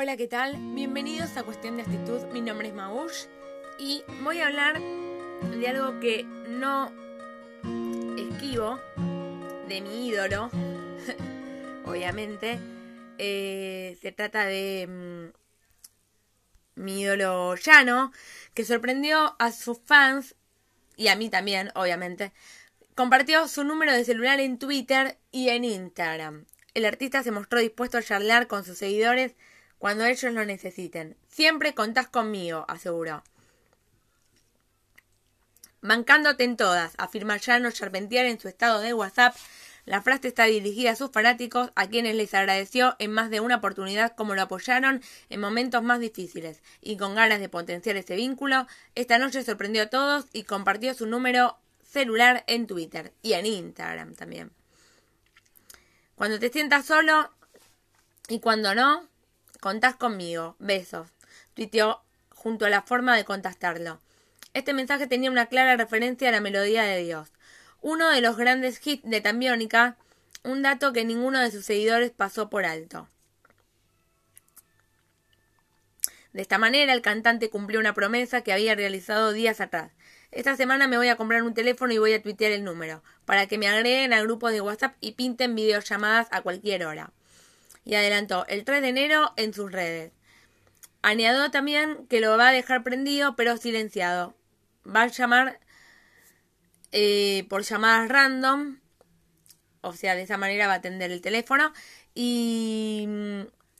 Hola, ¿qué tal? Bienvenidos a Cuestión de Actitud. Mi nombre es Maush y voy a hablar de algo que no esquivo, de mi ídolo, obviamente. Eh, se trata de mm, mi ídolo Llano, que sorprendió a sus fans y a mí también, obviamente. Compartió su número de celular en Twitter y en Instagram. El artista se mostró dispuesto a charlar con sus seguidores cuando ellos lo necesiten. Siempre contás conmigo, aseguró. Mancándote en todas, afirma Llano Charpentier en su estado de WhatsApp. La frase está dirigida a sus fanáticos, a quienes les agradeció en más de una oportunidad como lo apoyaron en momentos más difíciles, y con ganas de potenciar ese vínculo, esta noche sorprendió a todos y compartió su número celular en Twitter y en Instagram también. Cuando te sientas solo y cuando no, Contás conmigo. Besos. Tuiteó junto a la forma de contactarlo. Este mensaje tenía una clara referencia a la melodía de Dios. Uno de los grandes hits de Tambiónica, un dato que ninguno de sus seguidores pasó por alto. De esta manera, el cantante cumplió una promesa que había realizado días atrás. Esta semana me voy a comprar un teléfono y voy a tuitear el número, para que me agreguen al grupo de WhatsApp y pinten videollamadas a cualquier hora y adelantó el 3 de enero en sus redes. Añadió también que lo va a dejar prendido pero silenciado. Va a llamar eh, por llamadas random, o sea, de esa manera va a atender el teléfono y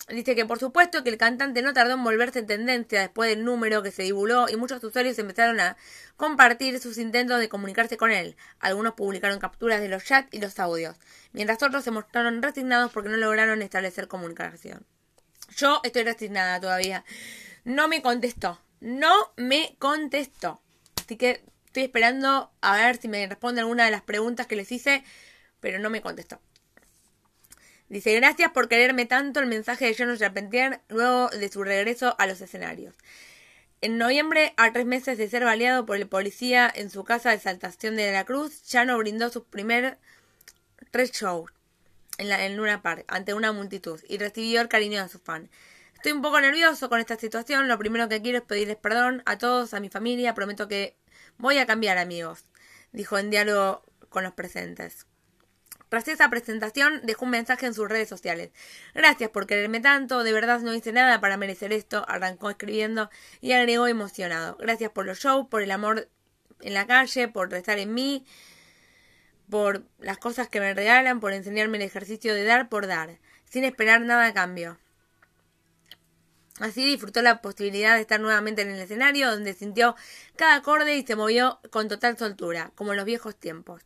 Dice que por supuesto que el cantante no tardó en volverse en tendencia después del número que se divulgó y muchos usuarios empezaron a compartir sus intentos de comunicarse con él. Algunos publicaron capturas de los chats y los audios, mientras otros se mostraron resignados porque no lograron establecer comunicación. Yo estoy resignada todavía. No me contestó. No me contestó. Así que estoy esperando a ver si me responde alguna de las preguntas que les hice, pero no me contestó. Dice, gracias por quererme tanto el mensaje de Jonas Charpentier luego de su regreso a los escenarios. En noviembre, a tres meses de ser baleado por el policía en su casa de Saltación de la Cruz, Chano brindó su primer tres shows en, la, en Luna Park ante una multitud y recibió el cariño de sus fans. Estoy un poco nervioso con esta situación. Lo primero que quiero es pedirles perdón a todos, a mi familia. Prometo que voy a cambiar, amigos, dijo en diálogo con los presentes. Tras esa presentación, dejó un mensaje en sus redes sociales. Gracias por quererme tanto, de verdad no hice nada para merecer esto, arrancó escribiendo y agregó emocionado. Gracias por los shows, por el amor en la calle, por rezar en mí, por las cosas que me regalan, por enseñarme el ejercicio de dar por dar, sin esperar nada a cambio. Así disfrutó la posibilidad de estar nuevamente en el escenario, donde sintió cada acorde y se movió con total soltura, como en los viejos tiempos.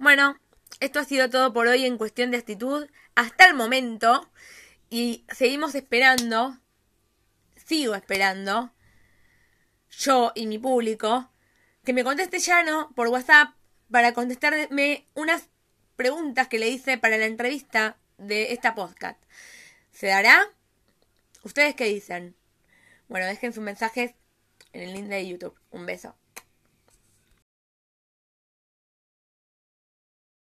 Bueno, esto ha sido todo por hoy en cuestión de actitud. Hasta el momento. Y seguimos esperando. Sigo esperando. Yo y mi público. Que me conteste Llano por WhatsApp para contestarme unas preguntas que le hice para la entrevista de esta podcast. ¿Se dará? ¿Ustedes qué dicen? Bueno, dejen sus mensajes en el link de YouTube. Un beso.